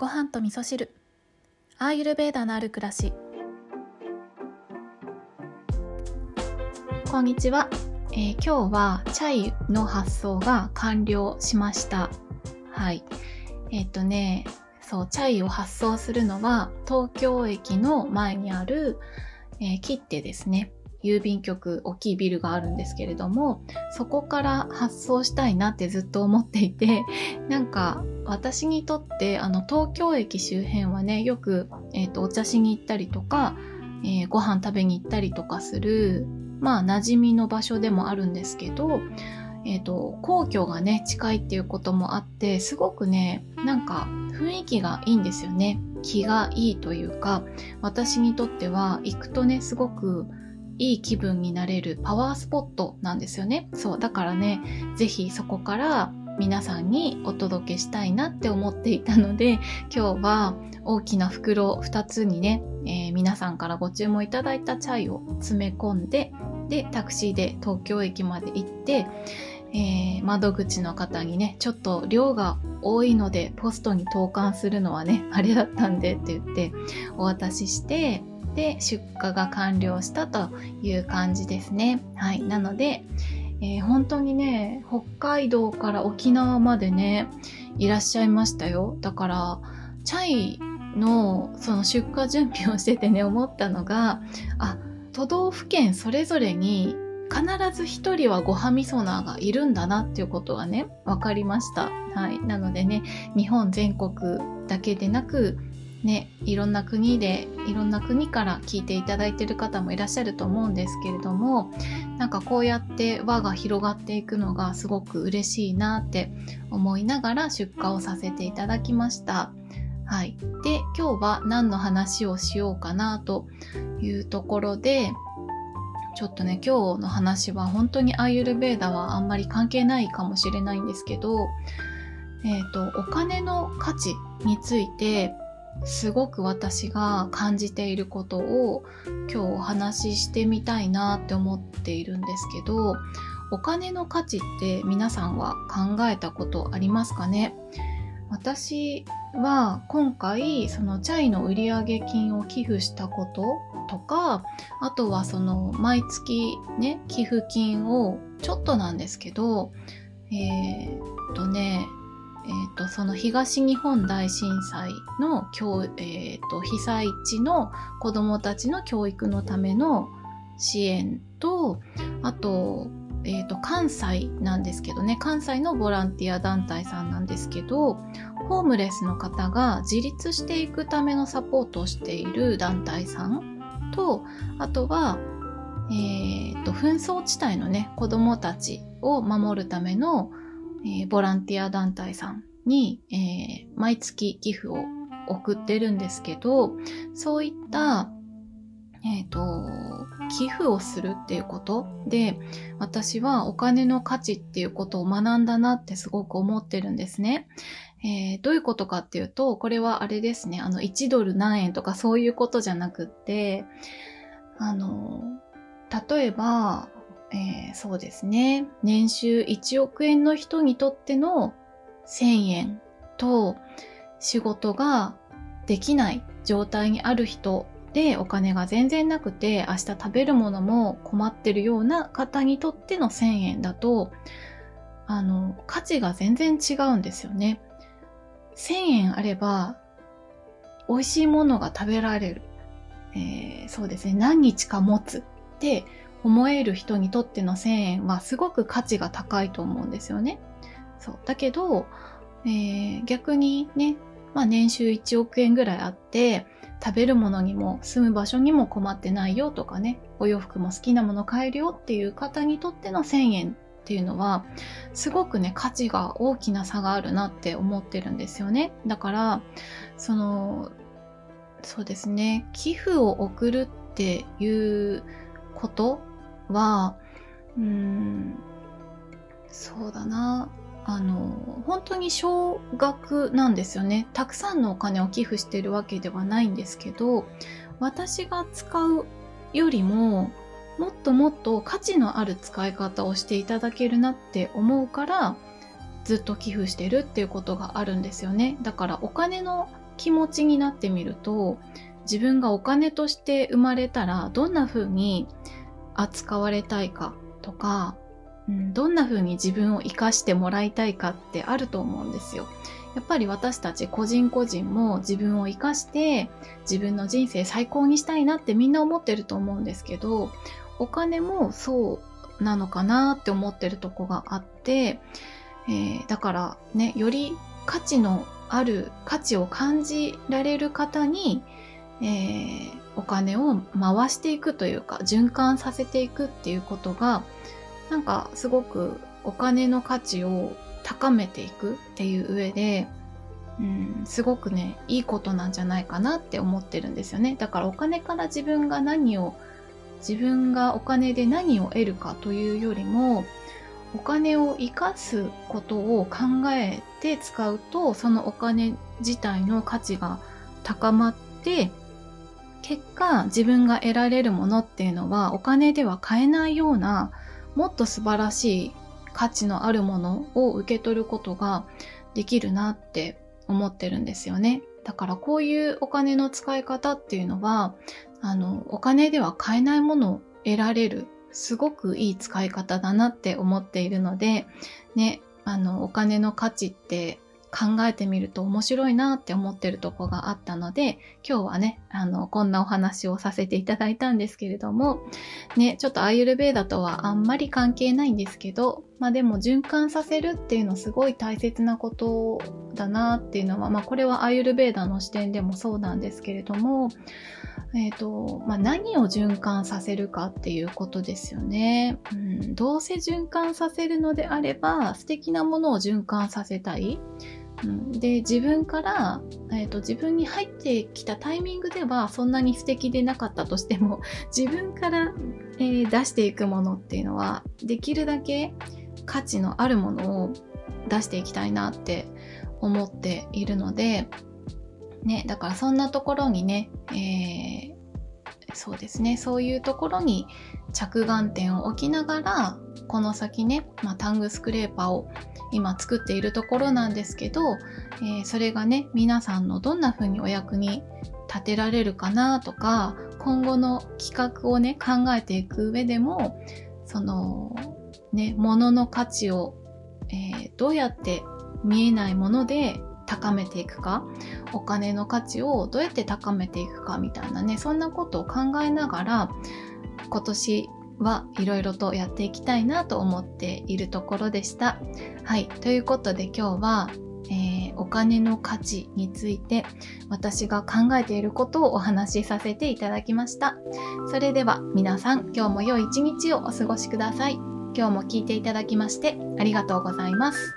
ご飯と味噌汁。アーユルベーダのある暮らし。こんにちは、えー、今日はチャイの発送が完了しました。はい。えっ、とねそうチャイを発送するのは東京駅の前にある、えー、切手ですね。郵便局大きいビルがあるんですけれどもそこから発送したいなってずっと思っていて なんか私にとってあの東京駅周辺はねよく、えーと、お茶しに行ったりとか、えー、ご飯食べに行ったりとかするまあ馴染みの場所でもあるんですけど、えーと皇居がね近いっていうこともあってすごくねなんか雰囲気がいいんですよね。気がいいというか私にとっては行くとねすごくいい気分になれるパワースポットなんですよね。そう。だからね、ぜひそこから皆さんにお届けしたいなって思っていたので、今日は大きな袋2つにね、えー、皆さんからご注文いただいたチャイを詰め込んで、で、タクシーで東京駅まで行って、えー、窓口の方にね、ちょっと量が多いのでポストに投函するのはね、あれだったんでって言ってお渡しして、で出荷が完了したという感じですね。はい。なので、えー、本当にね、北海道から沖縄までね、いらっしゃいましたよ。だから、チャイのその出荷準備をしててね、思ったのが、あ、都道府県それぞれに必ず一人はごはみそナーがいるんだなっていうことがね、分かりました。はい。なのでね、日本全国だけでなく、ね、いろんな国でいろんな国から聞いていただいている方もいらっしゃると思うんですけれどもなんかこうやって輪が広がっていくのがすごく嬉しいなって思いながら出荷をさせていただきました。はい、で今日は何の話をしようかなというところでちょっとね今日の話は本当にアーユルベーダはあんまり関係ないかもしれないんですけど、えー、とお金の価値についてすごく私が感じていることを今日お話ししてみたいなって思っているんですけどお金の価値って皆さんは考えたことありますかね？私は今回そのチャイの売上金を寄付したこととかあとはその毎月ね寄付金をちょっとなんですけどえー、っとねえーと、その東日本大震災の教、えーと、被災地の子どもたちの教育のための支援とあと,、えーと、関西なんですけどね。関西のボランティア団体さんなんですけどホームレスの方が自立していくためのサポートをしている団体さんとあとは、えー、と紛争地帯のね子どもたちを守るためのえー、ボランティア団体さんに、えー、毎月寄付を送ってるんですけど、そういった、えっ、ー、と、寄付をするっていうことで、私はお金の価値っていうことを学んだなってすごく思ってるんですね。えー、どういうことかっていうと、これはあれですね、あの、1ドル何円とかそういうことじゃなくって、あの、例えば、えー、そうですね。年収1億円の人にとっての1000円と仕事ができない状態にある人でお金が全然なくて明日食べるものも困ってるような方にとっての1000円だとあの価値が全然違うんですよね。1000円あれば美味しいものが食べられる。えー、そうですね。何日か持つって思える人にとっての1000円はすごく価値が高いと思うんですよね。そう。だけど、えー、逆にね、まあ年収1億円ぐらいあって、食べるものにも住む場所にも困ってないよとかね、お洋服も好きなもの買えるよっていう方にとっての1000円っていうのは、すごくね、価値が大きな差があるなって思ってるんですよね。だから、その、そうですね、寄付を送るっていうことは、うん、そうだな。あの、本当に少額なんですよね。たくさんのお金を寄付してるわけではないんですけど、私が使うよりも、もっともっと価値のある使い方をしていただけるなって思うから、ずっと寄付してるっていうことがあるんですよね。だからお金の気持ちになってみると、自分がお金として生まれたらどんな風に扱われたいかとか、うん、どんな風に自分を生かしてもらいたいかってあると思うんですよ。やっぱり私たち個人個人も自分を生かして自分の人生最高にしたいなってみんな思ってると思うんですけど、お金もそうなのかなって思ってるとこがあって、えー、だからね、より価値のある価値を感じられる方に、えー、お金を回していくというか循環させていくっていうことがなんかすごくお金の価値を高めていくっていう上で、うん、すごくねいいことなんじゃないかなって思ってるんですよね。だからお金から自分が何を自分がお金で何を得るかというよりもお金を生かすことを考えて使うとそのお金自体の価値が高まって結果自分が得られるものっていうのはお金では買えないようなもっと素晴らしい価値のあるものを受け取ることができるなって思ってるんですよね。だからこういうお金の使い方っていうのは、あの、お金では買えないものを得られる、すごくいい使い方だなって思っているので、ね、あの、お金の価値って考えてみると面白いなって思ってるとこがあったので、今日はね、あの、こんなお話をさせていただいたんですけれども、ね、ちょっとアーユルベーダとはあんまり関係ないんですけど、まあでも循環させるっていうのすごい大切なことだなっていうのは、まあこれはアーユルベーダの視点でもそうなんですけれども、えっ、ー、と、まあ何を循環させるかっていうことですよね。うん、どうせ循環させるのであれば素敵なものを循環させたい。うん、で自分から、えーと、自分に入ってきたタイミングではそんなに素敵でなかったとしても 自分から、えー、出していくものっていうのはできるだけ価値のあるものを出していきたいなって思っているので、ね、だからそんなところにね、えー、そうですね。そういうところに着眼点を置きながらこの先ね、まあ、タングスクレーパーを今作っているところなんですけど、えー、それがね皆さんのどんな風にお役に立てられるかなとか今後の企画をね考えていく上でもそのね物の価値を、えー、どうやって見えないもので高めていくかお金の価値をどうやって高めていくかみたいなねそんなことを考えながら今年はいろいろとやっていきたいなと思っているところでした。はい。ということで今日は、えー、お金の価値について私が考えていることをお話しさせていただきました。それでは皆さん今日も良い一日をお過ごしください。今日も聞いていただきましてありがとうございます。